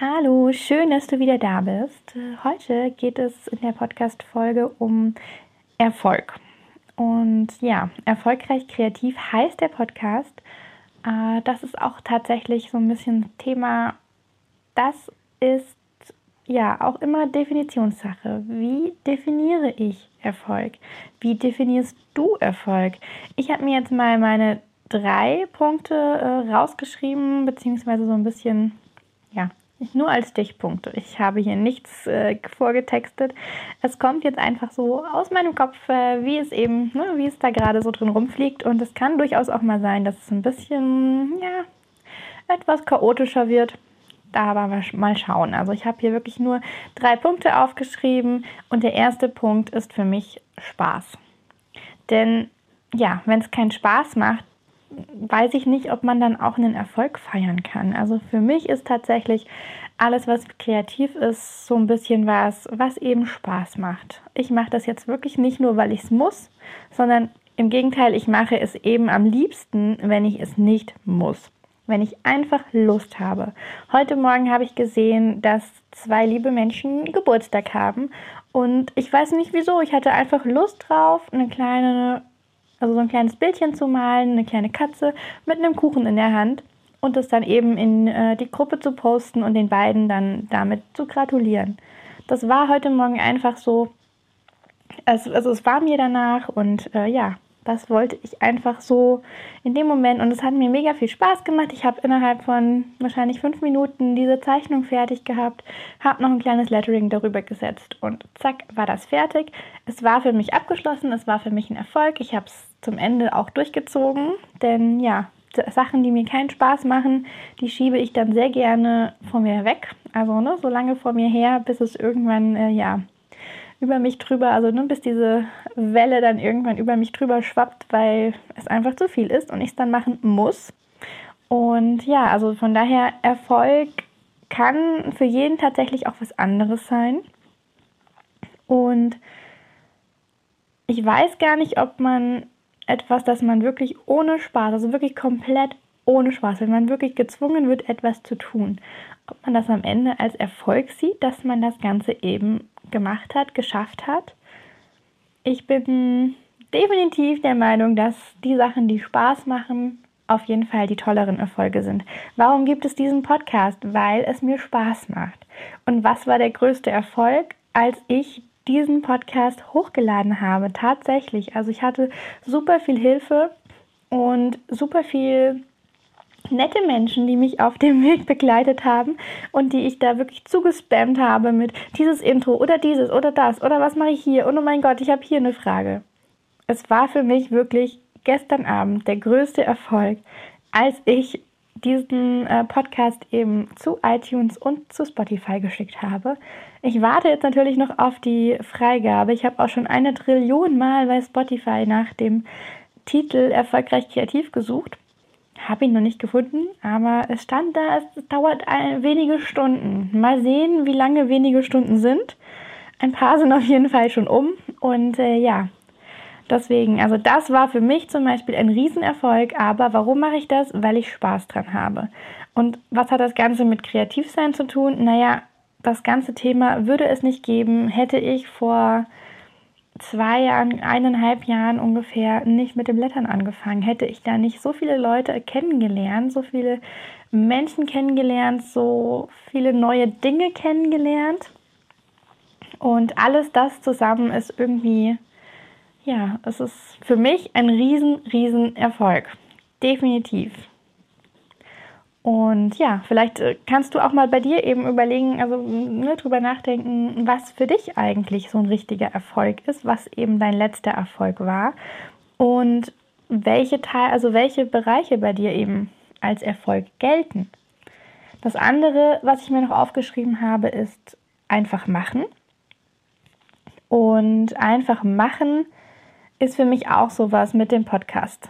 Hallo, schön, dass du wieder da bist. Heute geht es in der Podcast-Folge um Erfolg. Und ja, erfolgreich kreativ heißt der Podcast. Äh, das ist auch tatsächlich so ein bisschen Thema. Das ist ja auch immer Definitionssache. Wie definiere ich Erfolg? Wie definierst du Erfolg? Ich habe mir jetzt mal meine drei Punkte äh, rausgeschrieben, beziehungsweise so ein bisschen ja, nur als Stichpunkte. Ich habe hier nichts äh, vorgetextet. Es kommt jetzt einfach so aus meinem Kopf, äh, wie es eben, ne, wie es da gerade so drin rumfliegt. Und es kann durchaus auch mal sein, dass es ein bisschen, ja, etwas chaotischer wird. Da aber mal schauen. Also ich habe hier wirklich nur drei Punkte aufgeschrieben und der erste Punkt ist für mich Spaß. Denn ja, wenn es keinen Spaß macht, weiß ich nicht, ob man dann auch einen Erfolg feiern kann. Also für mich ist tatsächlich alles, was kreativ ist, so ein bisschen was, was eben Spaß macht. Ich mache das jetzt wirklich nicht nur, weil ich es muss, sondern im Gegenteil, ich mache es eben am liebsten, wenn ich es nicht muss. Wenn ich einfach Lust habe. Heute Morgen habe ich gesehen, dass zwei liebe Menschen Geburtstag haben. Und ich weiß nicht wieso. Ich hatte einfach Lust drauf, eine kleine also so ein kleines Bildchen zu malen, eine kleine Katze mit einem Kuchen in der Hand und das dann eben in äh, die Gruppe zu posten und den beiden dann damit zu gratulieren. Das war heute Morgen einfach so, also, also es war mir danach und äh, ja, das wollte ich einfach so in dem Moment und es hat mir mega viel Spaß gemacht. Ich habe innerhalb von wahrscheinlich fünf Minuten diese Zeichnung fertig gehabt, habe noch ein kleines Lettering darüber gesetzt und zack war das fertig. Es war für mich abgeschlossen, es war für mich ein Erfolg. Ich habe es zum Ende auch durchgezogen, denn ja, Sachen, die mir keinen Spaß machen, die schiebe ich dann sehr gerne von mir weg. Also ne, so lange vor mir her, bis es irgendwann äh, ja über mich drüber, also nur bis diese Welle dann irgendwann über mich drüber schwappt, weil es einfach zu viel ist und ich es dann machen muss. Und ja, also von daher, Erfolg kann für jeden tatsächlich auch was anderes sein. Und ich weiß gar nicht, ob man etwas, das man wirklich ohne Spaß, also wirklich komplett ohne Spaß, wenn man wirklich gezwungen wird, etwas zu tun, ob man das am Ende als Erfolg sieht, dass man das Ganze eben gemacht hat, geschafft hat. Ich bin definitiv der Meinung, dass die Sachen, die Spaß machen, auf jeden Fall die tolleren Erfolge sind. Warum gibt es diesen Podcast? Weil es mir Spaß macht. Und was war der größte Erfolg, als ich diesen Podcast hochgeladen habe? Tatsächlich. Also ich hatte super viel Hilfe und super viel nette Menschen, die mich auf dem Weg begleitet haben und die ich da wirklich zugespammt habe mit dieses Intro oder dieses oder das oder was mache ich hier und oh mein Gott, ich habe hier eine Frage. Es war für mich wirklich gestern Abend der größte Erfolg, als ich diesen äh, Podcast eben zu iTunes und zu Spotify geschickt habe. Ich warte jetzt natürlich noch auf die Freigabe. Ich habe auch schon eine Trillion Mal bei Spotify nach dem Titel Erfolgreich kreativ gesucht habe ihn noch nicht gefunden, aber es stand da, es dauert ein, wenige Stunden. Mal sehen, wie lange wenige Stunden sind. Ein paar sind auf jeden Fall schon um. Und äh, ja, deswegen, also das war für mich zum Beispiel ein Riesenerfolg. Aber warum mache ich das? Weil ich Spaß dran habe. Und was hat das Ganze mit Kreativsein zu tun? Naja, das ganze Thema würde es nicht geben, hätte ich vor zwei Jahren, eineinhalb Jahren ungefähr nicht mit dem Lettern angefangen, hätte ich da nicht so viele Leute kennengelernt, so viele Menschen kennengelernt, so viele neue Dinge kennengelernt. Und alles das zusammen ist irgendwie, ja, es ist für mich ein riesen, riesen Erfolg. Definitiv. Und ja, vielleicht äh, kannst du auch mal bei dir eben überlegen, also ne, drüber nachdenken, was für dich eigentlich so ein richtiger Erfolg ist, was eben dein letzter Erfolg war und welche Teil, also welche Bereiche bei dir eben als Erfolg gelten. Das andere, was ich mir noch aufgeschrieben habe, ist einfach machen. Und einfach machen ist für mich auch sowas mit dem Podcast.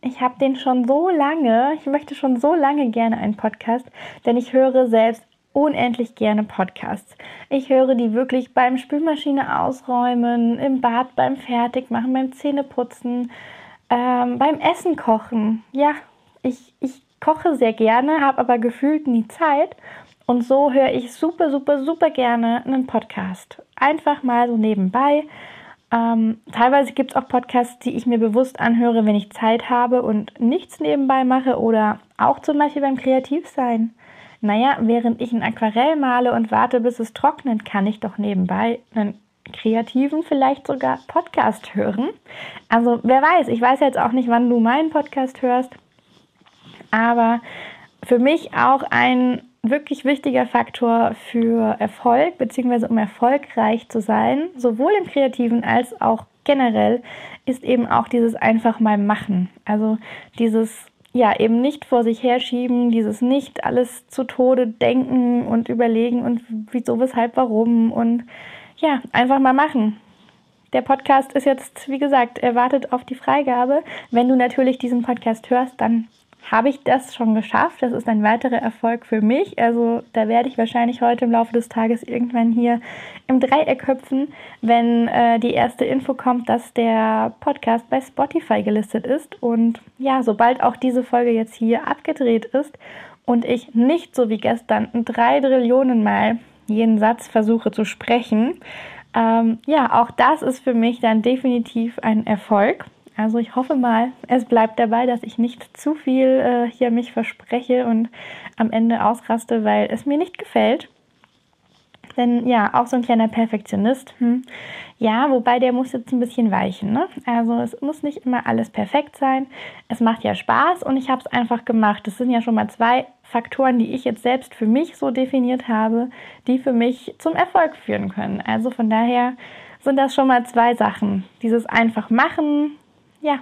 Ich habe den schon so lange, ich möchte schon so lange gerne einen Podcast, denn ich höre selbst unendlich gerne Podcasts. Ich höre die wirklich beim Spülmaschine ausräumen, im Bad beim Fertigmachen, beim Zähneputzen, ähm, beim Essen kochen. Ja, ich, ich koche sehr gerne, habe aber gefühlt nie Zeit. Und so höre ich super, super, super gerne einen Podcast. Einfach mal so nebenbei. Ähm, teilweise gibt es auch Podcasts, die ich mir bewusst anhöre, wenn ich Zeit habe und nichts nebenbei mache oder auch zum Beispiel beim Kreativsein. Naja, während ich ein Aquarell male und warte, bis es trocknet, kann ich doch nebenbei einen kreativen, vielleicht sogar Podcast hören. Also wer weiß, ich weiß jetzt auch nicht, wann du meinen Podcast hörst, aber für mich auch ein wirklich wichtiger Faktor für Erfolg, beziehungsweise um erfolgreich zu sein, sowohl im kreativen als auch generell, ist eben auch dieses einfach mal machen. Also dieses ja, eben nicht vor sich herschieben, dieses nicht alles zu Tode denken und überlegen und wieso, weshalb, warum und ja, einfach mal machen. Der Podcast ist jetzt, wie gesagt, er wartet auf die Freigabe. Wenn du natürlich diesen Podcast hörst, dann habe ich das schon geschafft. Das ist ein weiterer Erfolg für mich. Also da werde ich wahrscheinlich heute im Laufe des Tages irgendwann hier im Dreieck hüpfen, wenn äh, die erste Info kommt, dass der Podcast bei Spotify gelistet ist. Und ja, sobald auch diese Folge jetzt hier abgedreht ist und ich nicht so wie gestern drei Trillionen Mal jeden Satz versuche zu sprechen, ähm, ja, auch das ist für mich dann definitiv ein Erfolg. Also ich hoffe mal, es bleibt dabei, dass ich nicht zu viel äh, hier mich verspreche und am Ende ausraste, weil es mir nicht gefällt. Denn ja, auch so ein kleiner Perfektionist, hm, ja, wobei der muss jetzt ein bisschen weichen. Ne? Also es muss nicht immer alles perfekt sein. Es macht ja Spaß und ich habe es einfach gemacht. Das sind ja schon mal zwei Faktoren, die ich jetzt selbst für mich so definiert habe, die für mich zum Erfolg führen können. Also von daher sind das schon mal zwei Sachen. Dieses einfach machen, ja,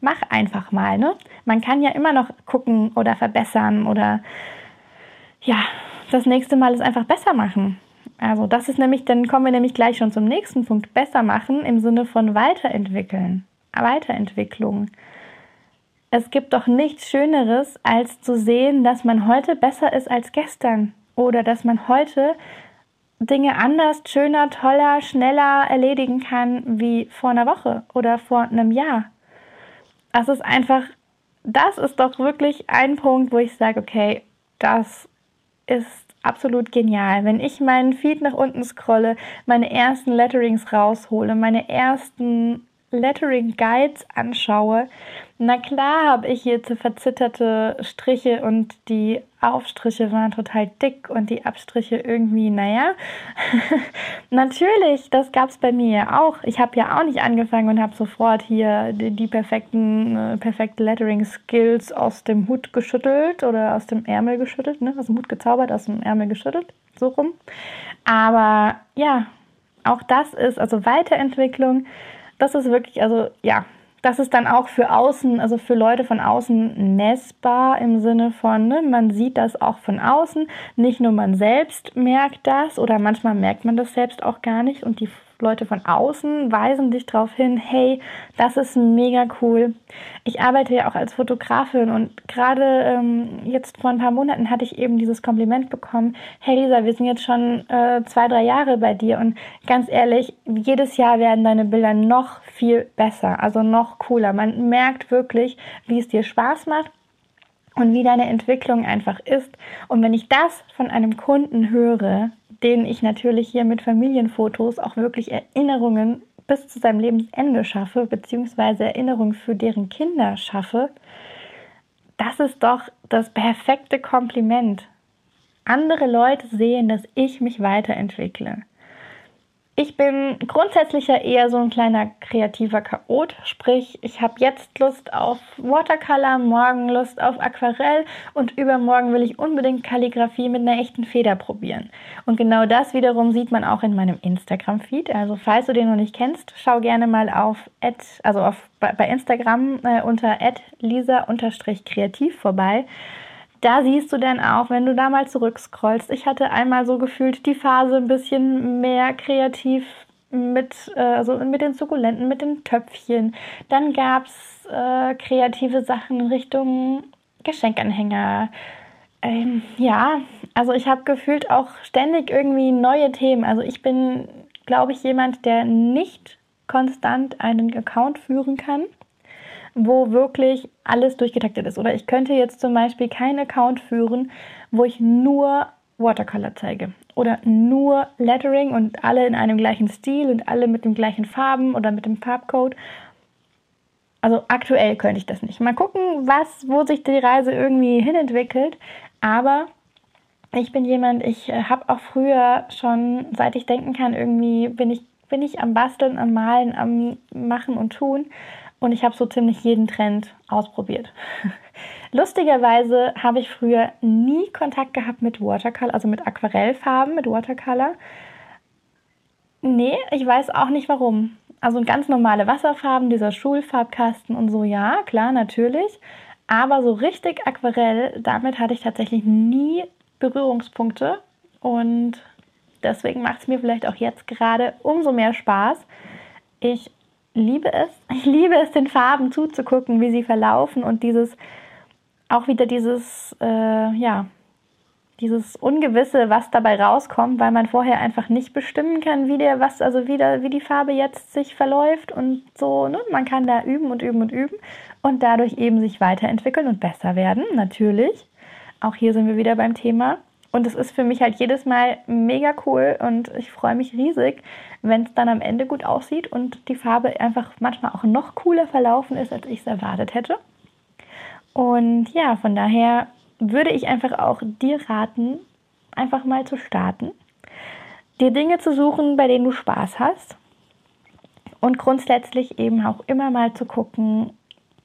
mach einfach mal, ne? Man kann ja immer noch gucken oder verbessern oder ja, das nächste Mal ist einfach besser machen. Also das ist nämlich, dann kommen wir nämlich gleich schon zum nächsten Punkt. Besser machen im Sinne von weiterentwickeln. Weiterentwicklung. Es gibt doch nichts Schöneres, als zu sehen, dass man heute besser ist als gestern. Oder dass man heute Dinge anders, schöner, toller, schneller erledigen kann wie vor einer Woche oder vor einem Jahr. Das ist einfach, das ist doch wirklich ein Punkt, wo ich sage, okay, das ist absolut genial. Wenn ich meinen Feed nach unten scrolle, meine ersten Letterings raushole, meine ersten Lettering Guides anschaue, na klar habe ich hier zu verzitterte Striche und die Aufstriche waren total dick und die Abstriche irgendwie, naja. Natürlich, das gab es bei mir ja auch. Ich habe ja auch nicht angefangen und habe sofort hier die, die perfekten, äh, perfekte Lettering-Skills aus dem Hut geschüttelt oder aus dem Ärmel geschüttelt, ne? aus dem Hut gezaubert, aus dem Ärmel geschüttelt, so rum. Aber ja, auch das ist also Weiterentwicklung das ist wirklich, also ja, das ist dann auch für außen, also für Leute von außen messbar im Sinne von, ne, man sieht das auch von außen. Nicht nur man selbst merkt das oder manchmal merkt man das selbst auch gar nicht und die Leute von außen weisen dich darauf hin, hey, das ist mega cool. Ich arbeite ja auch als Fotografin und gerade ähm, jetzt vor ein paar Monaten hatte ich eben dieses Kompliment bekommen, hey Lisa, wir sind jetzt schon äh, zwei, drei Jahre bei dir und ganz ehrlich, jedes Jahr werden deine Bilder noch viel besser, also noch cooler. Man merkt wirklich, wie es dir Spaß macht und wie deine Entwicklung einfach ist. Und wenn ich das von einem Kunden höre, den ich natürlich hier mit Familienfotos auch wirklich Erinnerungen bis zu seinem Lebensende schaffe, beziehungsweise Erinnerungen für deren Kinder schaffe, das ist doch das perfekte Kompliment. Andere Leute sehen, dass ich mich weiterentwickle. Ich bin grundsätzlich ja eher so ein kleiner kreativer Chaot, sprich, ich habe jetzt Lust auf Watercolor, morgen Lust auf Aquarell und übermorgen will ich unbedingt Kalligrafie mit einer echten Feder probieren. Und genau das wiederum sieht man auch in meinem Instagram-Feed. Also falls du den noch nicht kennst, schau gerne mal auf, also auf, bei Instagram äh, unter lisa-kreativ vorbei da siehst du dann auch, wenn du da mal zurückscrollst. Ich hatte einmal so gefühlt die Phase ein bisschen mehr kreativ mit, äh, also mit den Sukkulenten, mit den Töpfchen. Dann gab es äh, kreative Sachen in Richtung Geschenkanhänger. Ähm, ja, also ich habe gefühlt auch ständig irgendwie neue Themen. Also ich bin, glaube ich, jemand, der nicht konstant einen Account führen kann wo wirklich alles durchgetaktet ist. Oder ich könnte jetzt zum Beispiel keinen Account führen, wo ich nur Watercolor zeige. Oder nur Lettering und alle in einem gleichen Stil und alle mit den gleichen Farben oder mit dem Farbcode. Also aktuell könnte ich das nicht. Mal gucken, was, wo sich die Reise irgendwie hinentwickelt. Aber ich bin jemand, ich äh, habe auch früher schon, seit ich denken kann, irgendwie bin ich, bin ich am Basteln, am Malen, am Machen und Tun. Und ich habe so ziemlich jeden Trend ausprobiert. Lustigerweise habe ich früher nie Kontakt gehabt mit Watercolor, also mit Aquarellfarben, mit Watercolor. Nee, ich weiß auch nicht warum. Also ganz normale Wasserfarben, dieser Schulfarbkasten und so, ja, klar, natürlich. Aber so richtig Aquarell, damit hatte ich tatsächlich nie Berührungspunkte. Und deswegen macht es mir vielleicht auch jetzt gerade umso mehr Spaß. Ich liebe es. Ich liebe es, den Farben zuzugucken, wie sie verlaufen und dieses, auch wieder dieses, äh, ja, dieses Ungewisse, was dabei rauskommt, weil man vorher einfach nicht bestimmen kann, wie der, was, also wie, der, wie die Farbe jetzt sich verläuft und so, ne? Man kann da üben und üben und üben und dadurch eben sich weiterentwickeln und besser werden, natürlich. Auch hier sind wir wieder beim Thema. Und es ist für mich halt jedes Mal mega cool und ich freue mich riesig, wenn es dann am Ende gut aussieht und die Farbe einfach manchmal auch noch cooler verlaufen ist, als ich es erwartet hätte. Und ja, von daher würde ich einfach auch dir raten, einfach mal zu starten, dir Dinge zu suchen, bei denen du Spaß hast und grundsätzlich eben auch immer mal zu gucken,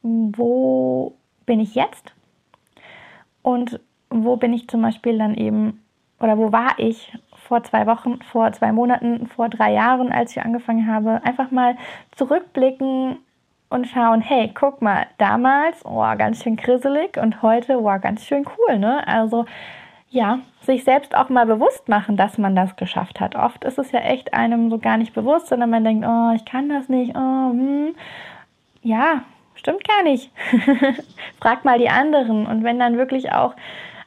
wo bin ich jetzt und wo bin ich zum Beispiel dann eben, oder wo war ich vor zwei Wochen, vor zwei Monaten, vor drei Jahren, als ich angefangen habe, einfach mal zurückblicken und schauen, hey, guck mal, damals, oh, ganz schön krisselig und heute, oh, ganz schön cool, ne? Also, ja, sich selbst auch mal bewusst machen, dass man das geschafft hat. Oft ist es ja echt einem so gar nicht bewusst, sondern man denkt, oh, ich kann das nicht, oh, hm. Ja, stimmt gar nicht. Frag mal die anderen. Und wenn dann wirklich auch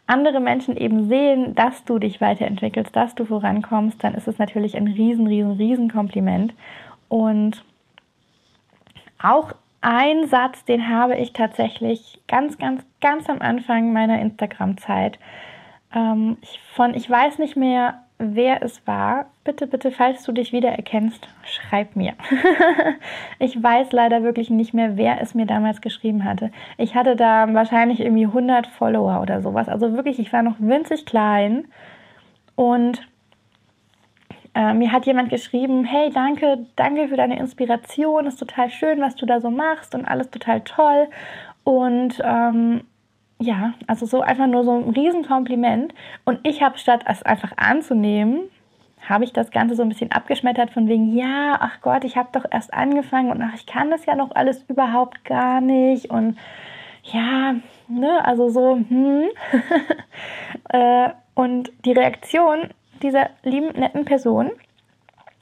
andere Menschen eben sehen, dass du dich weiterentwickelst, dass du vorankommst, dann ist es natürlich ein riesen, riesen, riesen Kompliment. Und auch ein Satz, den habe ich tatsächlich ganz, ganz, ganz am Anfang meiner Instagram-Zeit ähm, von, ich weiß nicht mehr, wer es war. Bitte, bitte, falls du dich wiedererkennst, schreib mir. ich weiß leider wirklich nicht mehr, wer es mir damals geschrieben hatte. Ich hatte da wahrscheinlich irgendwie 100 Follower oder sowas. Also wirklich, ich war noch winzig klein. Und äh, mir hat jemand geschrieben, hey, danke, danke für deine Inspiration. Ist total schön, was du da so machst und alles total toll. Und ähm, ja, also so einfach nur so ein Riesenkompliment. Und ich habe statt es einfach anzunehmen, habe ich das Ganze so ein bisschen abgeschmettert von wegen, ja, ach Gott, ich habe doch erst angefangen und ach, ich kann das ja noch alles überhaupt gar nicht. Und ja, ne, also so, hm. Äh, und die Reaktion dieser lieben, netten Person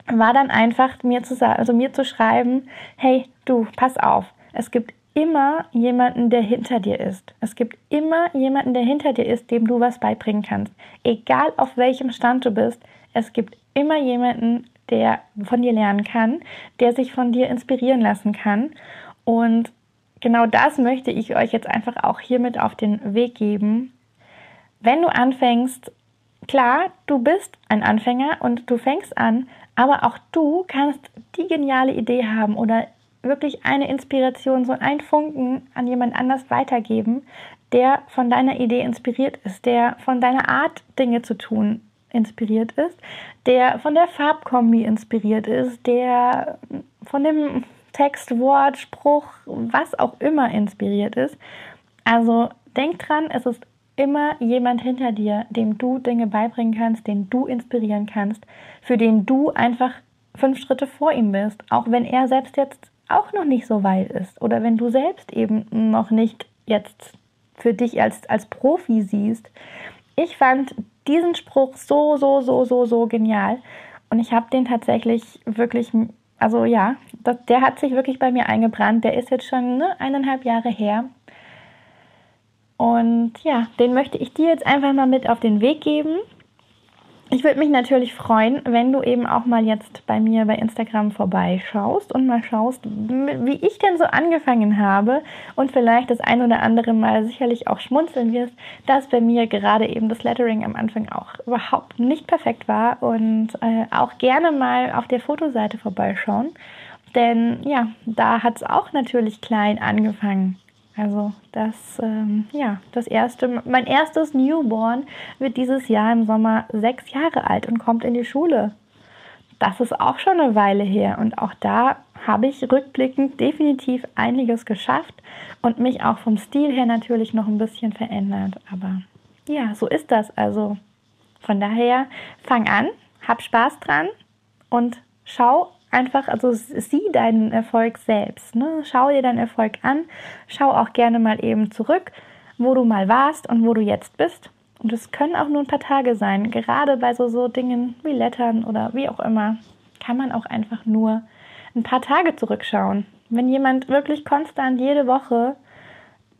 war dann einfach mir zu sagen, also mir zu schreiben, hey, du, pass auf, es gibt immer jemanden, der hinter dir ist. Es gibt immer jemanden, der hinter dir ist, dem du was beibringen kannst. Egal auf welchem Stand du bist, es gibt immer jemanden, der von dir lernen kann, der sich von dir inspirieren lassen kann. Und genau das möchte ich euch jetzt einfach auch hiermit auf den Weg geben. Wenn du anfängst, klar, du bist ein Anfänger und du fängst an, aber auch du kannst die geniale Idee haben oder wirklich eine Inspiration, so ein Funken an jemand anders weitergeben, der von deiner Idee inspiriert ist, der von deiner Art, Dinge zu tun, inspiriert ist, der von der Farbkombi inspiriert ist, der von dem Text, Wort, Spruch, was auch immer inspiriert ist. Also denk dran, es ist immer jemand hinter dir, dem du Dinge beibringen kannst, den du inspirieren kannst, für den du einfach fünf Schritte vor ihm bist, auch wenn er selbst jetzt auch noch nicht so weit ist oder wenn du selbst eben noch nicht jetzt für dich als, als Profi siehst. Ich fand diesen Spruch so, so, so, so, so genial. Und ich habe den tatsächlich wirklich, also ja, das, der hat sich wirklich bei mir eingebrannt. Der ist jetzt schon ne, eineinhalb Jahre her. Und ja, den möchte ich dir jetzt einfach mal mit auf den Weg geben. Ich würde mich natürlich freuen, wenn du eben auch mal jetzt bei mir bei Instagram vorbeischaust und mal schaust, wie ich denn so angefangen habe und vielleicht das ein oder andere Mal sicherlich auch schmunzeln wirst, dass bei mir gerade eben das Lettering am Anfang auch überhaupt nicht perfekt war und äh, auch gerne mal auf der Fotoseite vorbeischauen. Denn ja, da hat es auch natürlich klein angefangen. Also das, ähm, ja, das erste, mein erstes Newborn wird dieses Jahr im Sommer sechs Jahre alt und kommt in die Schule. Das ist auch schon eine Weile her und auch da habe ich rückblickend definitiv einiges geschafft und mich auch vom Stil her natürlich noch ein bisschen verändert. Aber ja, so ist das. Also von daher fang an, hab Spaß dran und schau einfach, also sieh deinen Erfolg selbst. Ne? Schau dir deinen Erfolg an. Schau auch gerne mal eben zurück, wo du mal warst und wo du jetzt bist. Und es können auch nur ein paar Tage sein. Gerade bei so, so Dingen wie Lettern oder wie auch immer, kann man auch einfach nur ein paar Tage zurückschauen. Wenn jemand wirklich konstant jede Woche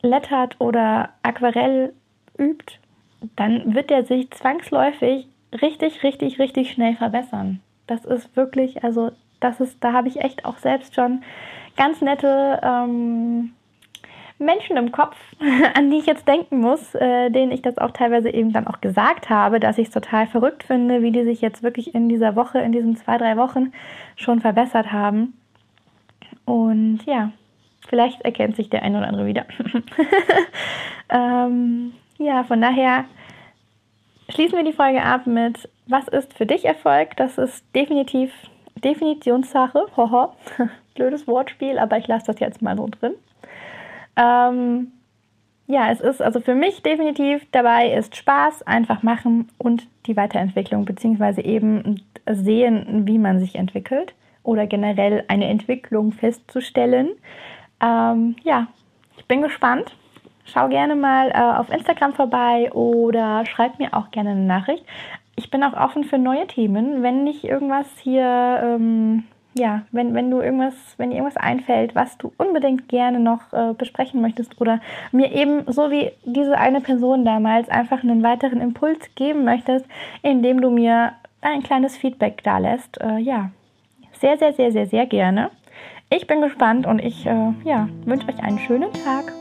lettert oder Aquarell übt, dann wird er sich zwangsläufig richtig, richtig, richtig schnell verbessern. Das ist wirklich, also das ist, da habe ich echt auch selbst schon ganz nette ähm, Menschen im Kopf, an die ich jetzt denken muss, äh, denen ich das auch teilweise eben dann auch gesagt habe, dass ich es total verrückt finde, wie die sich jetzt wirklich in dieser Woche, in diesen zwei, drei Wochen schon verbessert haben. Und ja, vielleicht erkennt sich der ein oder andere wieder. ähm, ja, von daher schließen wir die Folge ab mit, was ist für dich Erfolg? Das ist definitiv Definitionssache. Hoho, blödes Wortspiel, aber ich lasse das jetzt mal so drin. Ähm, ja, es ist also für mich definitiv dabei ist Spaß, einfach machen und die Weiterentwicklung, beziehungsweise eben sehen, wie man sich entwickelt oder generell eine Entwicklung festzustellen. Ähm, ja, ich bin gespannt. Schau gerne mal äh, auf Instagram vorbei oder schreib mir auch gerne eine Nachricht ich bin auch offen für neue Themen. Wenn nicht irgendwas hier, ähm, ja, wenn, wenn du irgendwas, wenn dir irgendwas einfällt, was du unbedingt gerne noch äh, besprechen möchtest oder mir eben so wie diese eine Person damals einfach einen weiteren Impuls geben möchtest, indem du mir ein kleines Feedback da lässt, äh, ja, sehr, sehr, sehr, sehr, sehr gerne. Ich bin gespannt und ich äh, ja, wünsche euch einen schönen Tag.